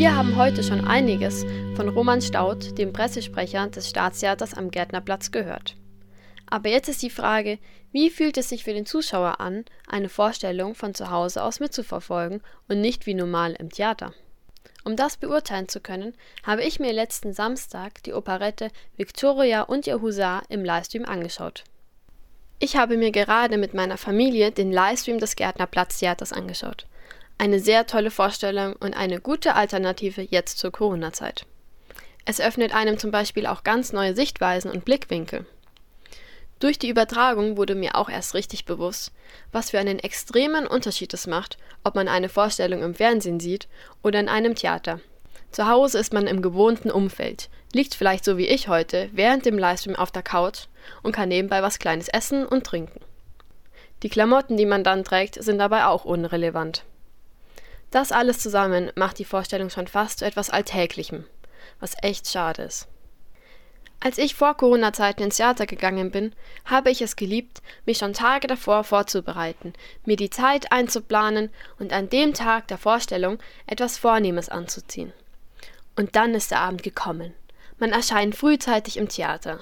Wir haben heute schon einiges von Roman Staudt, dem Pressesprecher des Staatstheaters am Gärtnerplatz, gehört. Aber jetzt ist die Frage, wie fühlt es sich für den Zuschauer an, eine Vorstellung von zu Hause aus mitzuverfolgen und nicht wie normal im Theater? Um das beurteilen zu können, habe ich mir letzten Samstag die Operette Victoria und ihr Husar im Livestream angeschaut. Ich habe mir gerade mit meiner Familie den Livestream des Gärtnerplatztheaters angeschaut. Eine sehr tolle Vorstellung und eine gute Alternative jetzt zur Corona-Zeit. Es öffnet einem zum Beispiel auch ganz neue Sichtweisen und Blickwinkel. Durch die Übertragung wurde mir auch erst richtig bewusst, was für einen extremen Unterschied es macht, ob man eine Vorstellung im Fernsehen sieht oder in einem Theater. Zu Hause ist man im gewohnten Umfeld, liegt vielleicht so wie ich heute während dem Livestream auf der Couch und kann nebenbei was Kleines essen und trinken. Die Klamotten, die man dann trägt, sind dabei auch unrelevant. Das alles zusammen macht die Vorstellung schon fast zu etwas Alltäglichem, was echt schade ist. Als ich vor Corona-Zeiten ins Theater gegangen bin, habe ich es geliebt, mich schon Tage davor vorzubereiten, mir die Zeit einzuplanen und an dem Tag der Vorstellung etwas Vornehmes anzuziehen. Und dann ist der Abend gekommen. Man erscheint frühzeitig im Theater.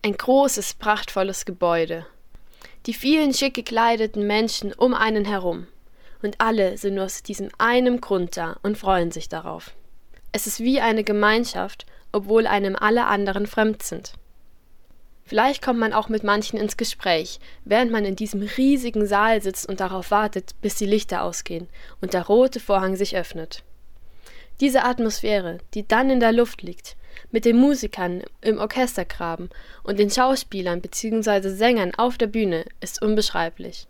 Ein großes, prachtvolles Gebäude. Die vielen schick gekleideten Menschen um einen herum. Und alle sind nur aus diesem einem Grund da und freuen sich darauf. Es ist wie eine Gemeinschaft obwohl einem alle anderen fremd sind. Vielleicht kommt man auch mit manchen ins Gespräch, während man in diesem riesigen Saal sitzt und darauf wartet, bis die Lichter ausgehen und der rote Vorhang sich öffnet. Diese Atmosphäre, die dann in der Luft liegt, mit den Musikern im Orchestergraben und den Schauspielern bzw. Sängern auf der Bühne, ist unbeschreiblich.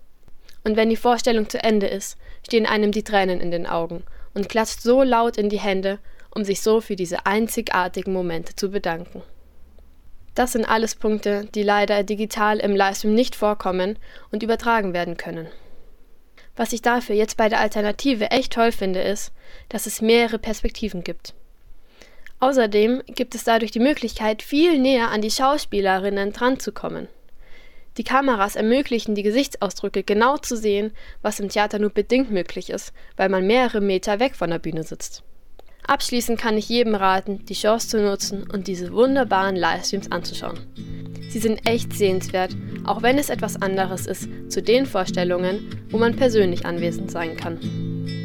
Und wenn die Vorstellung zu Ende ist, stehen einem die Tränen in den Augen und klatscht so laut in die Hände um sich so für diese einzigartigen Momente zu bedanken. Das sind alles Punkte, die leider digital im Livestream nicht vorkommen und übertragen werden können. Was ich dafür jetzt bei der Alternative echt toll finde, ist, dass es mehrere Perspektiven gibt. Außerdem gibt es dadurch die Möglichkeit, viel näher an die Schauspielerinnen dranzukommen. Die Kameras ermöglichen die Gesichtsausdrücke genau zu sehen, was im Theater nur bedingt möglich ist, weil man mehrere Meter weg von der Bühne sitzt. Abschließend kann ich jedem raten, die Chance zu nutzen und diese wunderbaren Livestreams anzuschauen. Sie sind echt sehenswert, auch wenn es etwas anderes ist zu den Vorstellungen, wo man persönlich anwesend sein kann.